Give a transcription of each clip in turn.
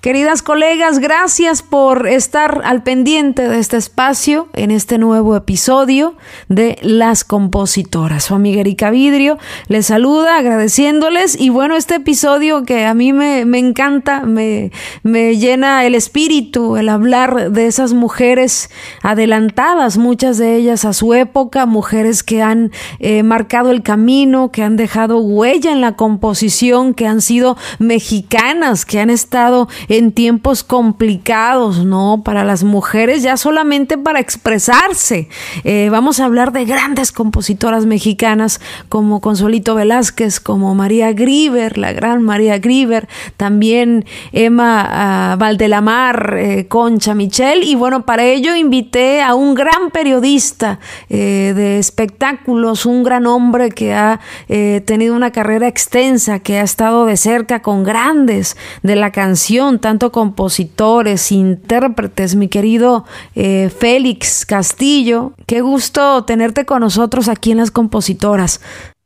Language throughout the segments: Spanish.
Queridas colegas, gracias por estar al pendiente de este espacio en este nuevo episodio de Las Compositoras. Su amiga Erika Vidrio les saluda agradeciéndoles y bueno, este episodio que a mí me, encanta, me, me, llena el espíritu, el hablar de esas mujeres adelantadas, muchas de ellas a su época, mujeres que han eh, marcado el camino, que han dejado huella en la composición, que han sido mexicanas, que han estado en tiempos complicados, ¿no? Para las mujeres, ya solamente para expresarse. Eh, vamos a hablar de grandes compositoras mexicanas como Consuelito Velázquez, como María Grieber, la gran María Grieber, también Emma uh, Valdelamar, eh, Concha Michel. Y bueno, para ello invité a un gran periodista eh, de espectáculos, un gran hombre que ha tenido una carrera extensa, que ha estado de cerca con grandes de la canción, tanto compositores, intérpretes, mi querido eh, Félix Castillo. Qué gusto tenerte con nosotros aquí en las compositoras.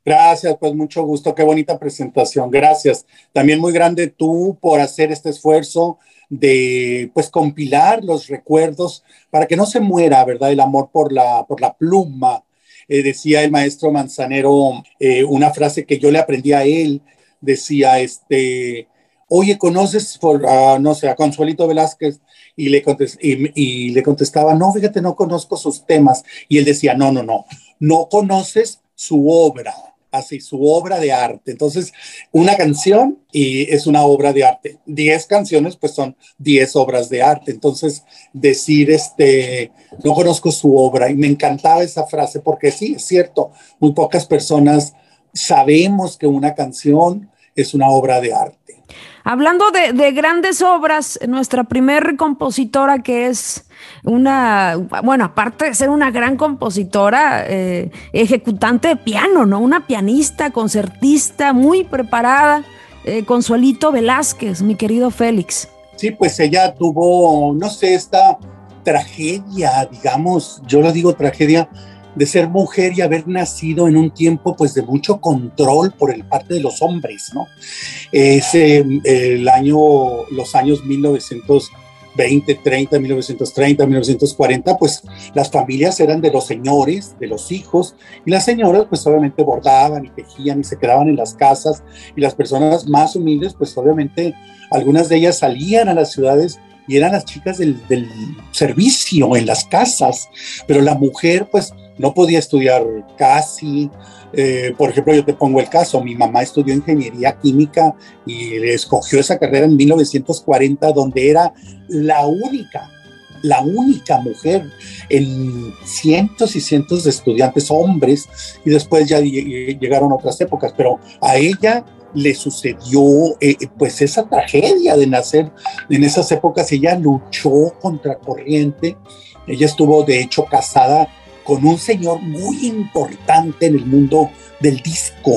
Gracias, pues mucho gusto, qué bonita presentación, gracias. También muy grande tú por hacer este esfuerzo de pues compilar los recuerdos para que no se muera, ¿verdad? El amor por la, por la pluma. Eh, decía el maestro Manzanero eh, una frase que yo le aprendí a él, decía, este, oye, ¿conoces, por, no sé, a Consuelito Velázquez? Y le, y, le contestaba, no, fíjate, no conozco sus temas. Y él decía, no, no, no, no conoces su obra, así, su obra de arte. Entonces, una canción y es una obra de arte. Diez canciones, pues son diez obras de arte. Entonces, decir, este, no conozco su obra. Y me encantaba esa frase porque sí, es cierto, muy pocas personas sabemos que una canción es una obra de arte. Hablando de, grandes obras, nuestra primer compositora que es una, bueno, aparte de ser una gran compositora, eh, ejecutante de piano, ¿no? Una pianista, concertista, muy preparada, eh, Consuelito Velázquez, mi querido Félix. Sí, pues ella tuvo, no sé, esta tragedia, digamos, yo lo digo tragedia, de ser mujer y haber nacido en un tiempo pues de mucho control por el parte de los hombres, ¿no? Es el año, los años 1920, 30, 1930, 1940, pues las familias eran de los señores, de los hijos, y las señoras pues obviamente bordaban y tejían y se quedaban en las casas, y las personas más humildes pues obviamente algunas de ellas salían a las ciudades y eran las chicas del, del servicio en las casas, pero la mujer pues no podía estudiar casi. Eh, por ejemplo, yo te pongo el caso, mi mamá estudió ingeniería química y escogió esa carrera en 1940, donde era la única, la única mujer en cientos y cientos de estudiantes hombres, y después ya llegaron otras épocas, pero a ella le sucedió eh, pues esa tragedia de nacer en esas épocas, ella luchó contra corriente, ella estuvo de hecho casada con un señor muy importante en el mundo del disco.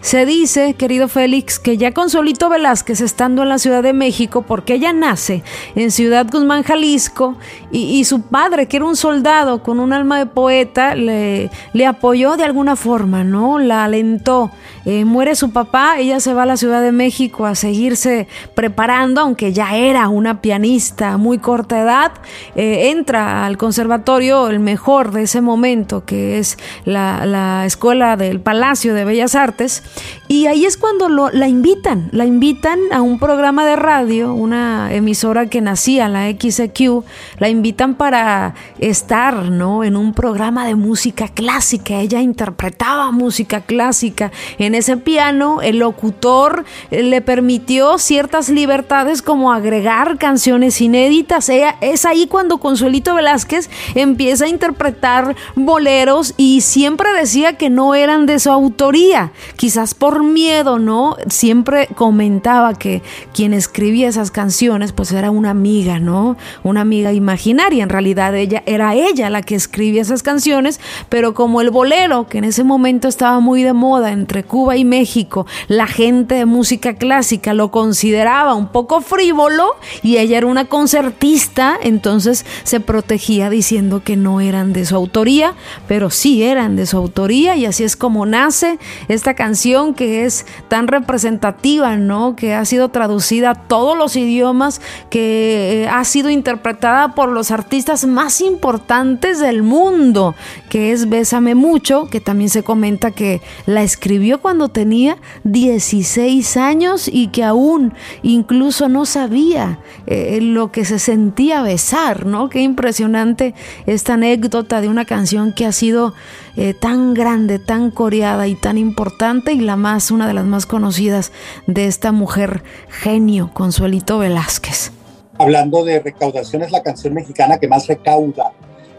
Se dice, querido Félix, que ya con Solito Velázquez estando en la Ciudad de México, porque ella nace en Ciudad Guzmán, Jalisco, y, su padre, que era un soldado con un alma de poeta, le, le apoyó de alguna forma, ¿no? La alentó. Eh, muere su papá, ella se va a la Ciudad de México a seguirse preparando, aunque ya era una pianista muy corta edad, eh, entra al conservatorio, el mejor de ese momento, que es la, la Escuela del Palacio de Bellas Artes, y ahí es cuando la invitan, la invitan a un programa de radio, una emisora que nacía, la XQ, la invitan para estar ¿no? en un programa de música clásica. Ella interpretaba música clásica en ese piano. El locutor eh, le permitió ciertas libertades como agregar canciones inéditas. Es ahí cuando Consuelito Velázquez empieza a interpretar boleros y siempre decía que no eran de su autoría. Quizás por miedo, ¿no? Siempre comentaba que quien escribía esas canciones pues era una amiga, ¿no? Una amiga imaginaria. En realidad ella era ella la que escribía esas canciones, pero como el bolero, que en ese momento estaba muy de moda entre Cuba Cuba y México, la gente de música clásica lo consideraba un poco frívolo y ella era una concertista, entonces se protegía diciendo que no eran de su autoría, pero sí eran de su autoría y así es como nace esta canción que es tan representativa, ¿no? Que ha sido traducida a todos los idiomas, que eh, ha sido interpretada por los artistas más importantes del mundo, que es Bésame mucho, que también se comenta que la escribió cuando tenía 16 años y que aún incluso no sabía eh, lo que se sentía besar, ¿no? Qué impresionante esta anécdota de una canción que ha sido eh, tan grande, tan coreada y tan importante y la más, una de las más conocidas de esta mujer genio, Consuelito Velázquez. Hablando de recaudación, es la canción mexicana que más recauda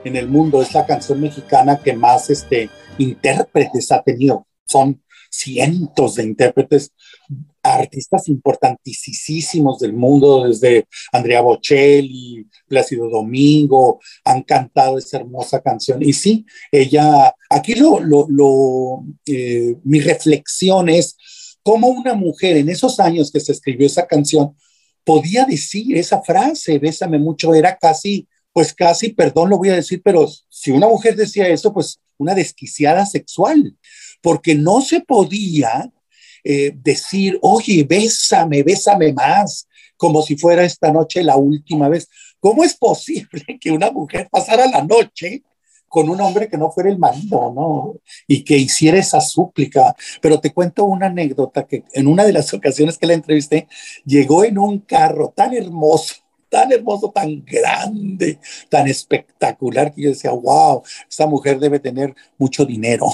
en el mundo, es la canción mexicana que más este, intérpretes ha tenido. Son cientos de intérpretes, artistas importantísimos del mundo, desde Andrea Bocelli, Plácido Domingo, han cantado esa hermosa canción. Y sí, ella, aquí lo, lo, eh, mi reflexión es cómo una mujer en esos años que se escribió esa canción podía decir esa frase, bésame mucho, era casi, pues casi, perdón, lo voy a decir, pero si una mujer decía eso, pues una desquiciada sexual porque no se podía eh, decir, oye, bésame, bésame más, como si fuera esta noche la última vez. ¿Cómo es posible que una mujer pasara la noche con un hombre que no fuera el marido, ¿no? Y que hiciera esa súplica. Pero te cuento una anécdota que en una de las ocasiones que la entrevisté, llegó en un carro tan hermoso, tan hermoso, tan grande, tan espectacular, que yo decía, wow, esta mujer debe tener mucho dinero.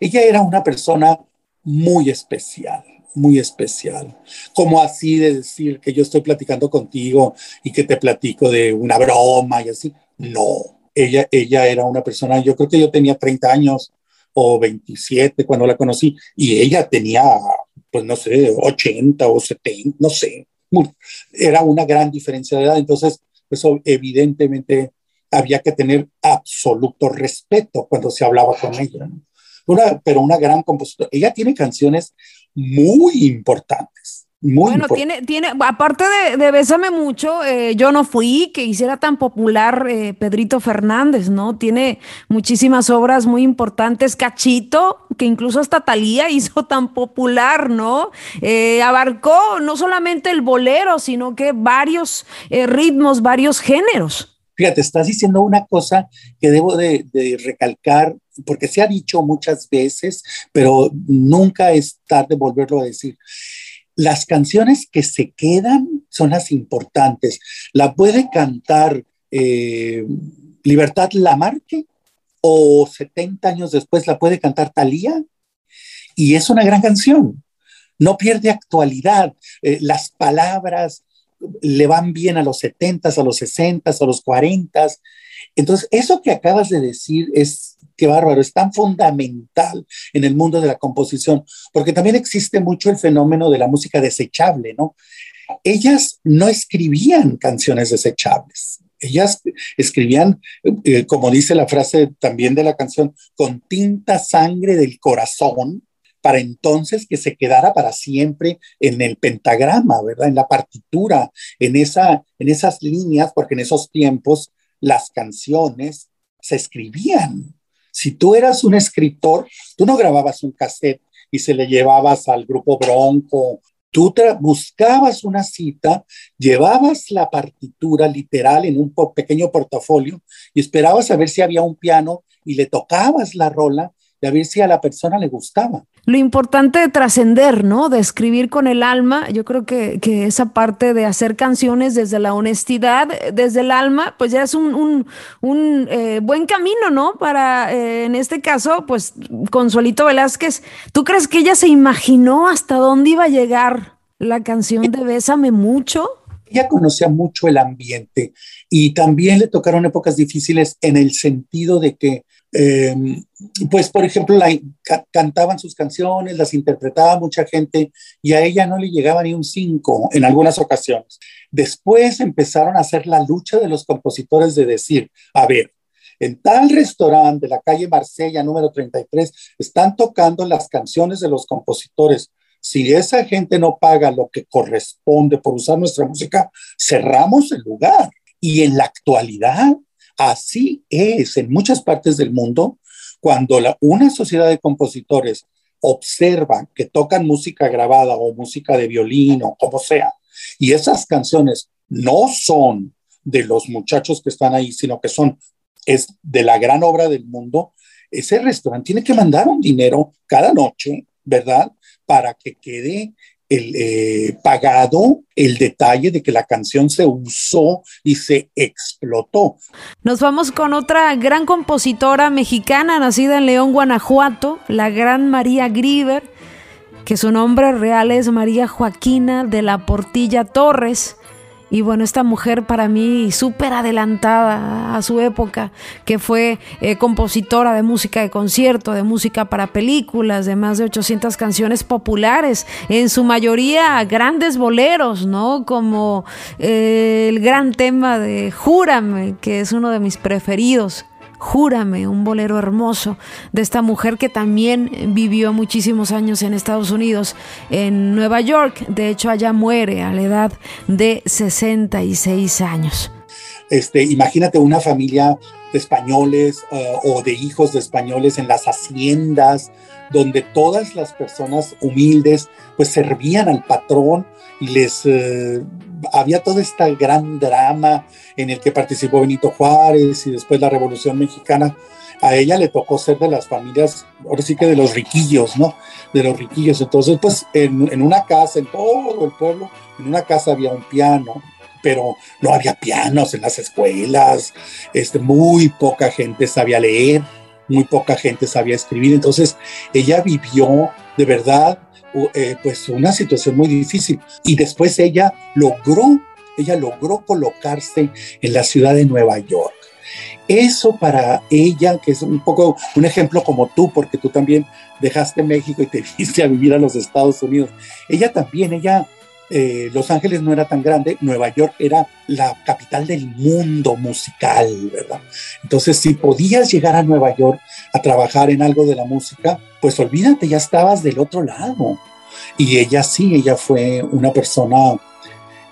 Ella era una persona muy especial, muy especial. Como así de decir que yo estoy platicando contigo y que te platico de una broma y así. No, ella, ella era una persona, yo creo que yo tenía 30 años o 27 cuando la conocí y ella tenía, pues no sé, 80 o 70, no sé. Era una gran diferencia de edad, entonces eso evidentemente había que tener absoluto respeto cuando se hablaba con ella pero una gran compositora. Ella tiene canciones muy importantes. Muy bueno, tiene, tiene, aparte de, de Bésame mucho, eh, yo no fui que hiciera tan popular eh, Pedrito Fernández, ¿no? Tiene muchísimas obras muy importantes. Cachito, que incluso hasta Talía hizo tan popular, ¿no? Eh, abarcó no solamente el bolero, sino que varios ritmos, varios géneros. Fíjate, estás diciendo una cosa que debo de, recalcar, porque se ha dicho muchas veces, pero nunca es tarde volverlo a decir. Las canciones que se quedan son las importantes. La puede cantar eh, Libertad Lamarque o 70 años después la puede cantar Talía y es una gran canción. No pierde actualidad. Eh, las palabras, le van bien a los 70, a los 60, a los 40. Entonces, eso que acabas de decir es, qué bárbaro, es tan fundamental en el mundo de la composición, porque también existe mucho el fenómeno de la música desechable, ¿no? Ellas no escribían canciones desechables. Ellas escribían, eh, como dice la frase también de la canción, con tinta sangre del corazón, para entonces que se quedara para siempre en el pentagrama, ¿verdad? En la partitura, en, esa, en esas líneas, porque en esos tiempos las canciones se escribían. Si tú eras un escritor, tú no grababas un cassette y se le llevabas al grupo Bronco. Tú buscabas una cita, llevabas la partitura literal en un pequeño portafolio y esperabas a ver si había un piano y le tocabas la rola a ver si a la persona le gustaba lo importante de trascender, ¿no? De escribir con el alma, yo creo que, esa parte de hacer canciones desde la honestidad, desde el alma, pues ya es un, eh, buen camino, ¿no? Para, eh, en este caso, pues Consuelito Velázquez, ¿tú crees que ella se imaginó hasta dónde iba a llegar la canción de Bésame mucho? Ella conocía mucho el ambiente y también le tocaron épocas difíciles en el sentido de que Em, pues, por ejemplo, cantaban sus canciones, las interpretaba mucha gente y a ella no le llegaba ni un cinco en algunas ocasiones. Después empezaron a hacer la lucha de los compositores de decir, a ver, en tal restaurante de la calle Marsella número 33 están tocando las canciones de los compositores. Si esa gente no paga lo que corresponde por usar nuestra música, cerramos el lugar. Y en la actualidad, así es en muchas partes del mundo, cuando una sociedad de compositores observa que tocan música grabada o música de violín o como sea, y esas canciones no son de los muchachos que están ahí, sino que son es de la gran obra del mundo, ese restaurante tiene que mandar un dinero cada noche, ¿verdad? Para que quede el, eh, pagado el detalle de que la canción se usó y se explotó. Nos vamos con otra gran compositora mexicana nacida en León, Guanajuato, la gran María Grieber, que su nombre real es María Joaquina de la Portilla Torres. Y bueno, esta mujer para mí súper adelantada a su época, que fue eh, compositora de música de concierto, de música para películas, de más de 800 canciones populares, en su mayoría grandes boleros, ¿no? Como eh, el gran tema de Júrame, que es uno de mis preferidos. Júrame, un bolero hermoso de esta mujer que también vivió muchísimos años en Estados Unidos, en Nueva York. De hecho, allá muere a la edad de 66 años. Este, imagínate una familia de españoles eh, o de hijos de españoles en las haciendas, donde todas las personas humildes pues servían al patrón y les eh, había todo este gran drama en el que participó Benito Juárez y después la Revolución Mexicana. A ella le tocó ser de las familias, ahora sí que de los riquillos, ¿no? De los riquillos. Entonces, pues en, en una casa, en todo el pueblo, en una casa había un piano, pero no había pianos en las escuelas, este, muy poca gente sabía leer, muy poca gente sabía escribir, entonces ella vivió de verdad eh, pues una situación muy difícil. Y después ella logró, ella logró colocarse en la ciudad de Nueva York. Eso para ella, que es un poco un ejemplo como tú, porque tú también dejaste México y te viste a vivir a los Estados Unidos. Ella también, ella, eh, Los Ángeles no era tan grande, Nueva York era la capital del mundo musical, ¿verdad? Entonces, si podías llegar a Nueva York a trabajar en algo de la música, pues olvídate, ya estabas del otro lado. Y ella sí, ella fue una persona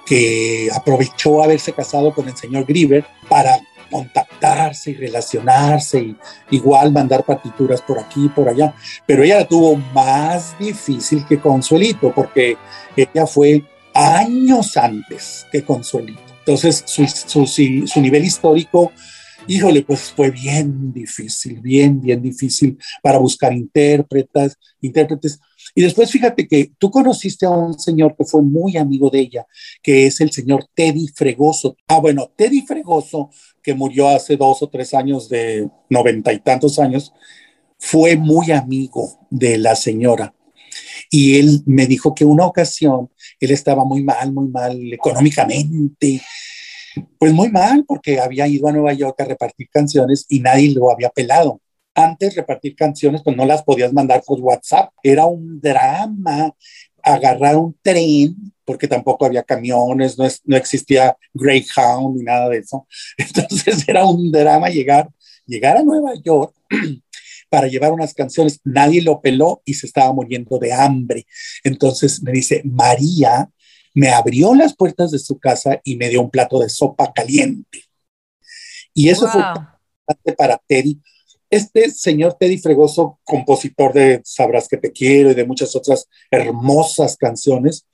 que aprovechó haberse casado con el señor Grieber para contactarse y relacionarse y igual mandar partituras por aquí y por allá. Pero ella la tuvo más difícil que Consuelito porque ella fue años antes que Consuelito. Entonces su, su, su nivel histórico híjole, pues fue bien difícil, bien, bien difícil para buscar intérpretes, intérpretes. Y después fíjate que tú conociste a un señor que fue muy amigo de ella, que es el señor Teddy Fregoso. Ah, bueno, Teddy Fregoso, que murió hace dos o tres años de noventa y tantos años, fue muy amigo de la señora. Y él me dijo que una ocasión él estaba muy mal, muy mal económicamente, pues muy mal, porque había ido a Nueva York a repartir canciones y nadie lo había pelado. Antes repartir canciones, pues no las podías mandar por WhatsApp. Era un drama agarrar un tren, porque tampoco había camiones, no, no existía Greyhound ni nada de eso. Entonces era un drama llegar, llegar a Nueva York para llevar unas canciones. Nadie lo peló y se estaba muriendo de hambre. Entonces me dice, María me abrió las puertas de su casa y me dio un plato de sopa caliente. Y eso fue para Teddy. Este señor Teddy Fregoso, compositor de Sabrás que te quiero y de muchas otras hermosas canciones,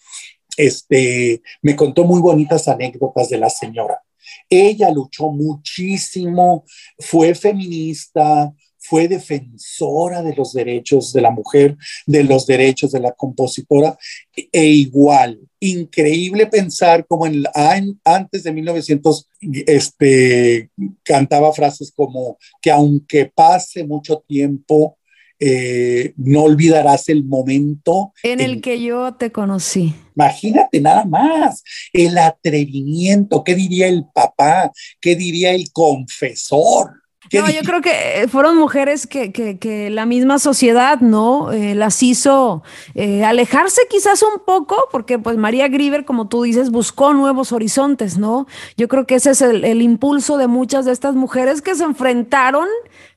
este, me contó muy bonitas anécdotas de la señora. Ella luchó muchísimo, fue feminista, fue defensora de los derechos de la mujer, de los derechos de la compositora, e igual, increíble pensar como en, antes de 1900 este, cantaba frases como que aunque pase mucho tiempo, eh, no olvidarás el momento en el que yo te conocí. Imagínate nada más, el atrevimiento, ¿qué diría el papá? ¿Qué diría el confesor? No, yo creo que eh, fueron mujeres que, que, la misma sociedad, ¿no? Eh, las hizo eh, alejarse quizás un poco, porque pues María Grieber, como tú dices, buscó nuevos horizontes, ¿no? Yo creo que ese es el, el impulso de muchas de estas mujeres que se enfrentaron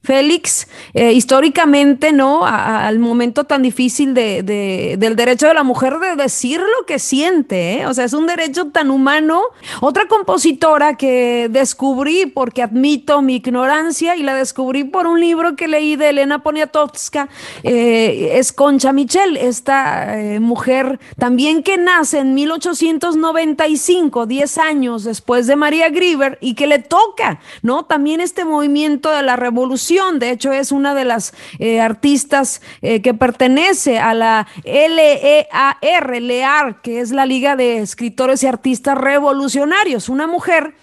Félix, eh, históricamente, ¿no? al momento tan difícil de, del derecho de la mujer de decir lo que siente, ¿eh? O sea, es un derecho tan humano. Otra compositora que descubrí porque admito mi ignorancia y la descubrí por un libro que leí de Elena Poniatowska, eh, es Concha Michel, esta mujer también que nace en 1895, 10 años después de María Grieber, y que le toca, ¿no? También este movimiento de la revolución de hecho, es una de las eh, artistas eh, que pertenece a la LEAR, LEAR, que es la Liga de Escritores y Artistas Revolucionarios. Una mujer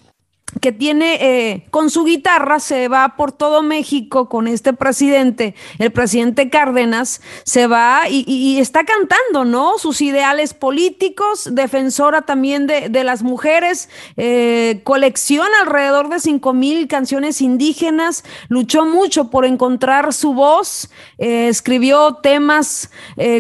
que tiene eh, con su guitarra, se va por todo México con este presidente, el presidente Cárdenas, se va y, está cantando, ¿no? Sus ideales políticos, defensora también de, las mujeres, eh, colecciona alrededor de cinco mil canciones indígenas, luchó mucho por encontrar su voz, eh, escribió temas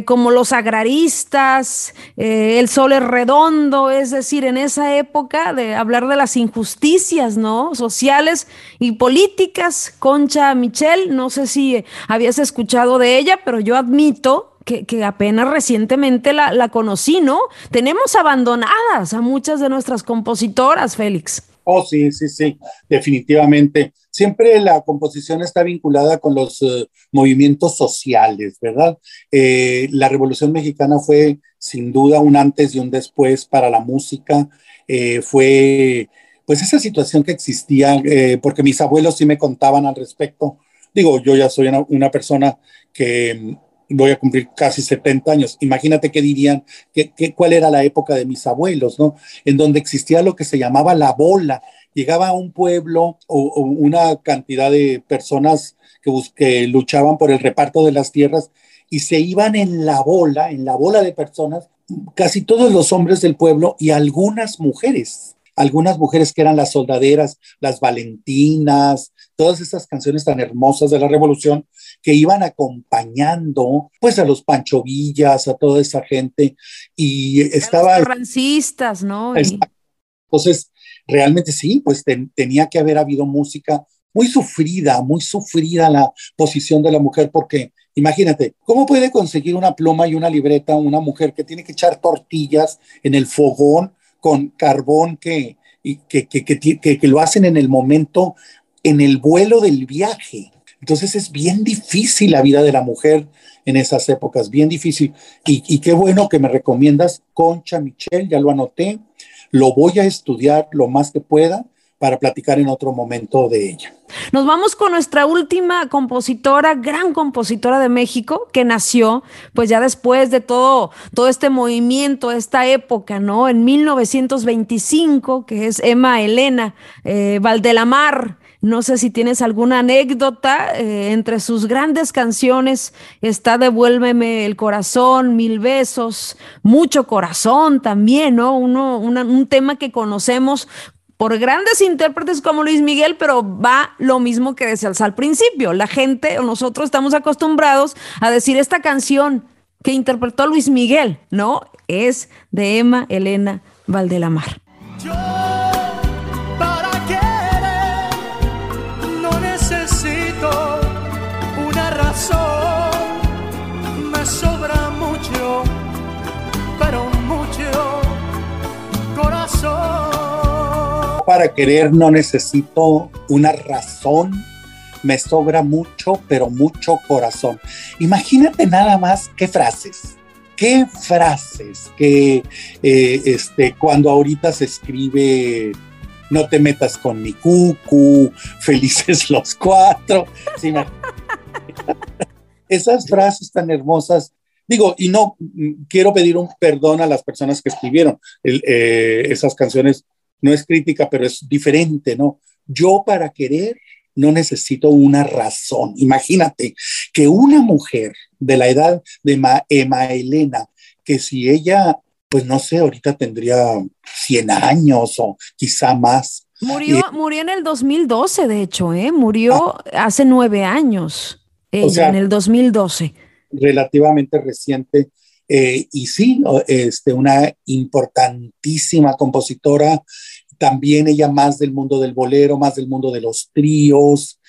como Los agraristas, El sol es redondo, es decir, en esa época de hablar de las injusticias, ¿no? Sociales y políticas. Concha Michel, no sé si habías escuchado de ella, pero yo admito que, apenas recientemente la, la, conocí, ¿no? Tenemos abandonadas a muchas de nuestras compositoras, Félix. Oh, sí, sí, sí, definitivamente. Siempre la composición está vinculada con los eh, movimientos sociales, ¿verdad? Eh, la Revolución Mexicana fue sin duda un antes y un después para la música. Eh, fue pues esa situación que existía, eh, porque mis abuelos sí me contaban al respecto. Digo, yo ya soy una, persona que mm, voy a cumplir casi 70 años. Imagínate qué dirían, qué, cuál era la época de mis abuelos, ¿no? En donde existía lo que se llamaba la bola. Llegaba a un pueblo o, una cantidad de personas que, que luchaban por el reparto de las tierras y se iban en la bola, en la bola de personas, casi todos los hombres del pueblo y algunas mujeres algunas mujeres que eran las soldaderas, las valentinas, todas esas canciones tan hermosas de la revolución que iban acompañando pues a los Pancho Villas, a toda esa gente y estaba... Los ¿no? Entonces, realmente sí, pues tenía que haber habido música muy sufrida, muy sufrida la posición de la mujer porque Imagínate, ¿cómo puede conseguir una pluma y una libreta una mujer que tiene que echar tortillas en el fogón con carbón que, que, que, que, lo hacen en el momento, en el vuelo del viaje. Entonces es bien difícil la vida de la mujer en esas épocas, bien difícil. Y, y, qué bueno que me recomiendas Concha Michelle, ya lo anoté, lo voy a estudiar lo más que pueda para platicar en otro momento de ella. Nos vamos con nuestra última compositora, gran compositora de México, que nació pues ya después de todo, todo este movimiento, esta época, ¿no? En 1925, que es Emma Elena eh, Valdelamar. No sé si tienes alguna anécdota. Eh, entre sus grandes canciones está Devuélveme el corazón, Mil besos, Mucho corazón también, ¿no? Uno, un tema que conocemos por grandes intérpretes como Luis Miguel, pero va lo mismo que decía al principio. La gente o nosotros estamos acostumbrados a decir esta canción que interpretó Luis Miguel, ¿no? Es de Emma Elena Valdelamar. Para querer no necesito una razón, me sobra mucho, pero mucho corazón. Imagínate nada más qué frases, qué frases que eh, este, cuando ahorita se escribe no te metas con mi cucu, felices los cuatro. Esas frases tan hermosas digo, y no quiero pedir un perdón a las personas que escribieron eh, esas canciones no es crítica, pero es diferente, ¿no? Yo para querer no necesito una razón. Imagínate que una mujer de la edad de Emma Elena, que si ella, pues no sé, ahorita tendría 100 años o quizá más, Murió, murió en el 2012, de hecho, ¿eh? Murió ah. hace nueve años, ella, en el 2012. Relativamente reciente. Eh, y sí, este, una importantísima compositora, también ella más del mundo del bolero, más del mundo de los tríos,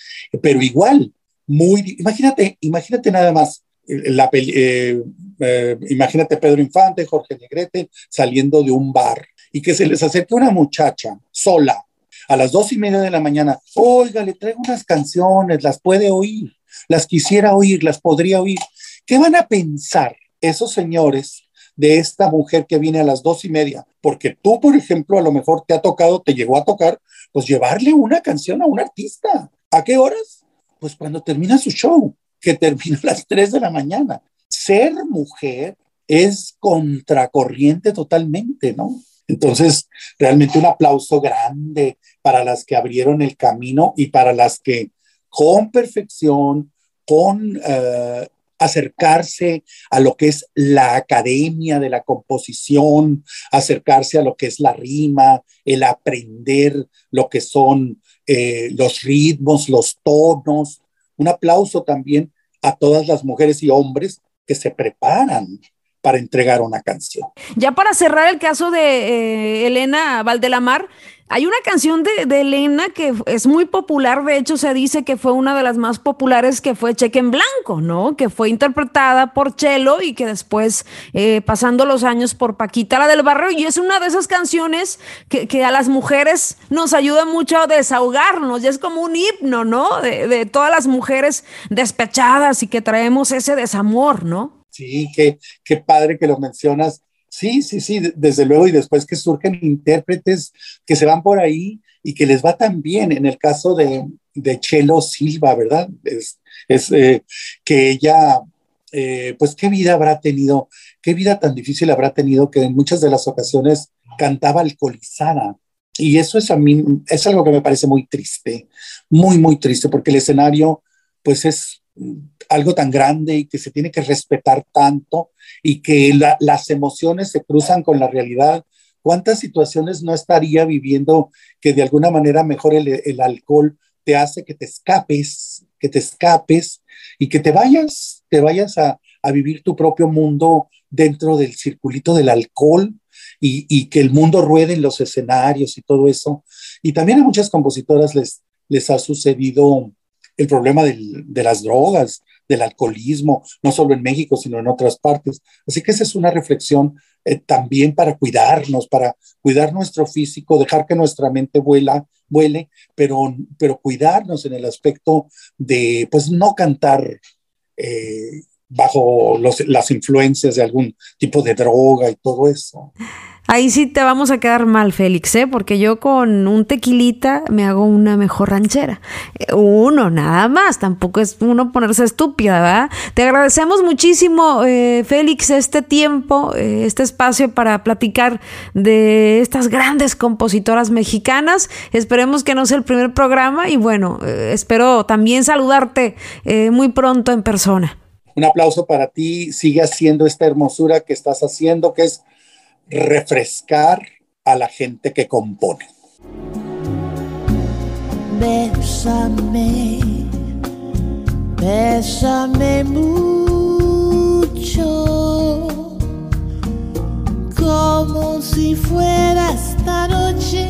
pero igual, muy, imagínate, imagínate nada más, la eh, eh, imagínate Pedro Infante, Jorge Negrete saliendo de un bar y que se les acerque una muchacha sola a las dos y media de la mañana, oiga, le traigo unas canciones, las puede oír, las quisiera oír, las podría oír. ¿Qué van a pensar esos señores de esta mujer que viene a las dos y media? Porque tú, por ejemplo, a lo mejor te ha tocado, te llegó a tocar, pues llevarle una canción a un artista. ¿A qué horas? Pues cuando termina su show, que termina a las tres de la mañana. Ser mujer es contracorriente totalmente, ¿no? Entonces, realmente un aplauso grande para las que abrieron el camino y para las que con perfección, con eh, acercarse a lo que es la academia de la composición, acercarse a lo que es la rima, el aprender lo que son eh, los ritmos, los tonos. Un aplauso también a todas las mujeres y hombres que se preparan para entregar una canción. Ya para cerrar el caso de eh, Elena Valdelamar, hay una canción de, Elena que es muy popular, de hecho se dice que fue una de las más populares que fue Cheque en Blanco, ¿no? Que fue interpretada por Chelo y que después, eh, pasando los años, por Paquita la del Barrio, y es una de esas canciones que, a las mujeres nos ayuda mucho a desahogarnos, y es como un himno, ¿no? De, de todas las mujeres despechadas y que traemos ese desamor, ¿no? Sí, qué, qué padre que lo mencionas. Sí, sí, sí, desde luego, y después que surgen intérpretes que se van por ahí y que les va tan bien. En el caso de, de Chelo Silva, ¿verdad? Es, es eh, que ella, eh, pues qué vida habrá tenido, qué vida tan difícil habrá tenido que en muchas de las ocasiones cantaba alcoholizada. Y eso es a mí, es algo que me parece muy triste, muy, muy triste, porque el escenario, pues es algo tan grande y que se tiene que respetar tanto y que las emociones se cruzan con la realidad. ¿Cuántas situaciones no estaría viviendo que de alguna manera mejor el, alcohol te hace que te escapes, que te escapes y que te vayas, te vayas a, vivir tu propio mundo dentro del circulito del alcohol y, y, que el mundo ruede en los escenarios y todo eso. Y también a muchas compositoras les, les ha sucedido el problema de las drogas, del alcoholismo, no solo en México, sino en otras partes. Así que esa es una reflexión eh, también para cuidarnos, para cuidar nuestro físico, dejar que nuestra mente vuela, vuele, pero, pero cuidarnos en el aspecto de, pues, no cantar eh, bajo las influencias de algún tipo de droga y todo eso. Ahí sí te vamos a quedar mal, Félix, ¿eh? porque yo con un tequilita me hago una mejor ranchera. Eh, uno, nada más, tampoco es uno ponerse estúpida, ¿verdad? Te agradecemos muchísimo, eh, Félix, este tiempo, eh, este espacio para platicar de estas grandes compositoras mexicanas. Esperemos que no sea el primer programa y bueno, espero también saludarte muy pronto en persona. Un aplauso para ti, sigue haciendo esta hermosura que estás haciendo, que es refrescar a la gente que compone. Bésame, bésame mucho, como si fuera esta noche